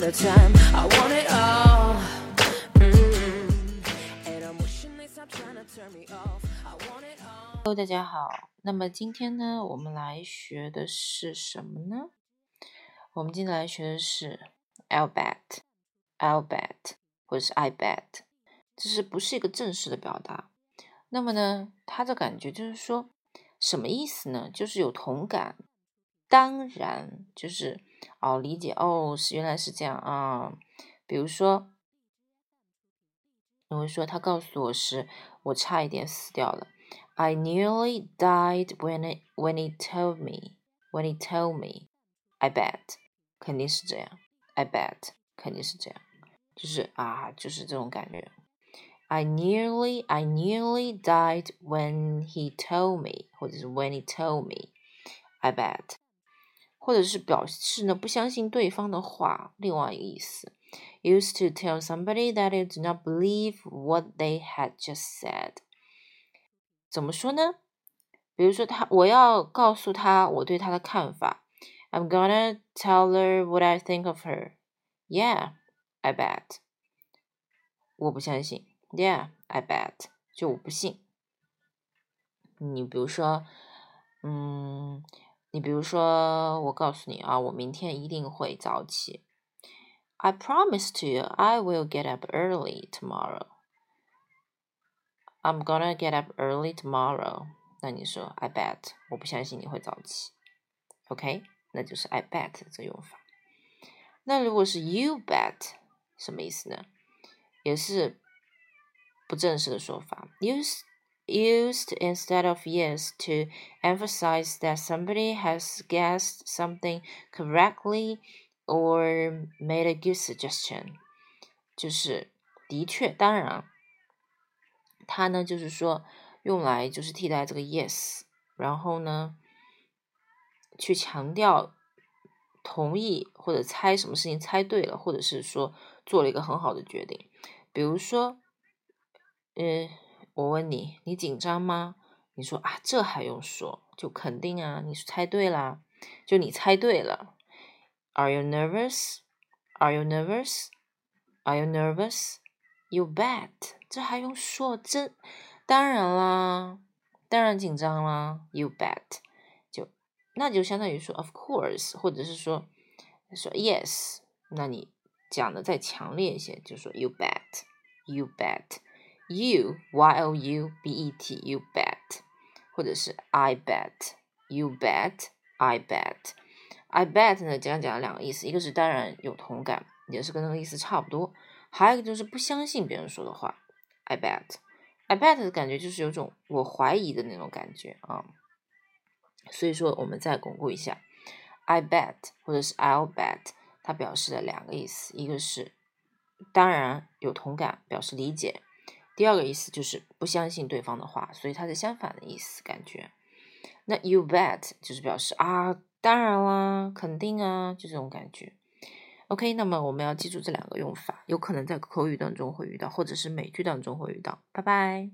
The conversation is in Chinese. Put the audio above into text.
the time i want it all。hello 大家好。那么今天呢，我们来学的是什么呢？我们今天来学的是 I'll bet, I'll bet，或者是 I bet，这是不是一个正式的表达？那么呢，它的感觉就是说什么意思呢？就是有同感，当然就是哦，理解哦，是原来是这样啊。比如说，我会说他告诉我是我差一点死掉了。I nearly died when it when he told me when he told me. I bet 肯定是这样。I bet 肯定是这样，就是啊，就是这种感觉。I nearly I nearly died when he told me，或者是 when he told me。I bet，或者是表示呢不相信对方的话，另外一个意思。Used to tell somebody that you do not believe what they had just said。怎么说呢？比如说他，我要告诉他我对他的看法。I'm gonna tell her what I think of her. Yeah, I bet. 我不相信。Yeah, I bet. 就我不信。你比如说，嗯，你比如说，我告诉你啊，我明天一定会早起。I promise to you, I will get up early tomorrow. I'm gonna get up early tomorrow. 那你说 I bet，我不相信你会早起。OK，那就是 I bet 这用法。那如果是 You bet，什么意思呢？也是不正式的说法 use used instead of yes to emphasize that somebody has guessed something correctly or made a good suggestion，就是的确，当然。它呢，就是说用来就是替代这个 yes，然后呢，去强调同意或者猜什么事情猜对了，或者是说做了一个很好的决定。比如说，嗯，我问你，你紧张吗？你说啊，这还用说，就肯定啊，你是猜对啦，就你猜对了。Are you nervous? Are you nervous? Are you nervous? You bet，这还用说？真当然啦，当然紧张啦。You bet，就那就相当于说 Of course，或者是说说 Yes，那你讲的再强烈一些，就说 You bet，You bet You, y o u b e t, you bet，或者是 I bet，You bet，I bet，I bet 呢，讲讲两个意思，一个是当然有同感，也是跟那个意思差不多。还有一个就是不相信别人说的话，I bet，I bet 的感觉就是有种我怀疑的那种感觉啊。所以说，我们再巩固一下，I bet 或者是 I'll bet，它表示了两个意思，一个是当然有同感，表示理解；第二个意思就是不相信对方的话，所以它是相反的意思，感觉。那 You bet 就是表示啊，当然啦，肯定啊，就这种感觉。OK，那么我们要记住这两个用法，有可能在口语当中会遇到，或者是美剧当中会遇到。拜拜。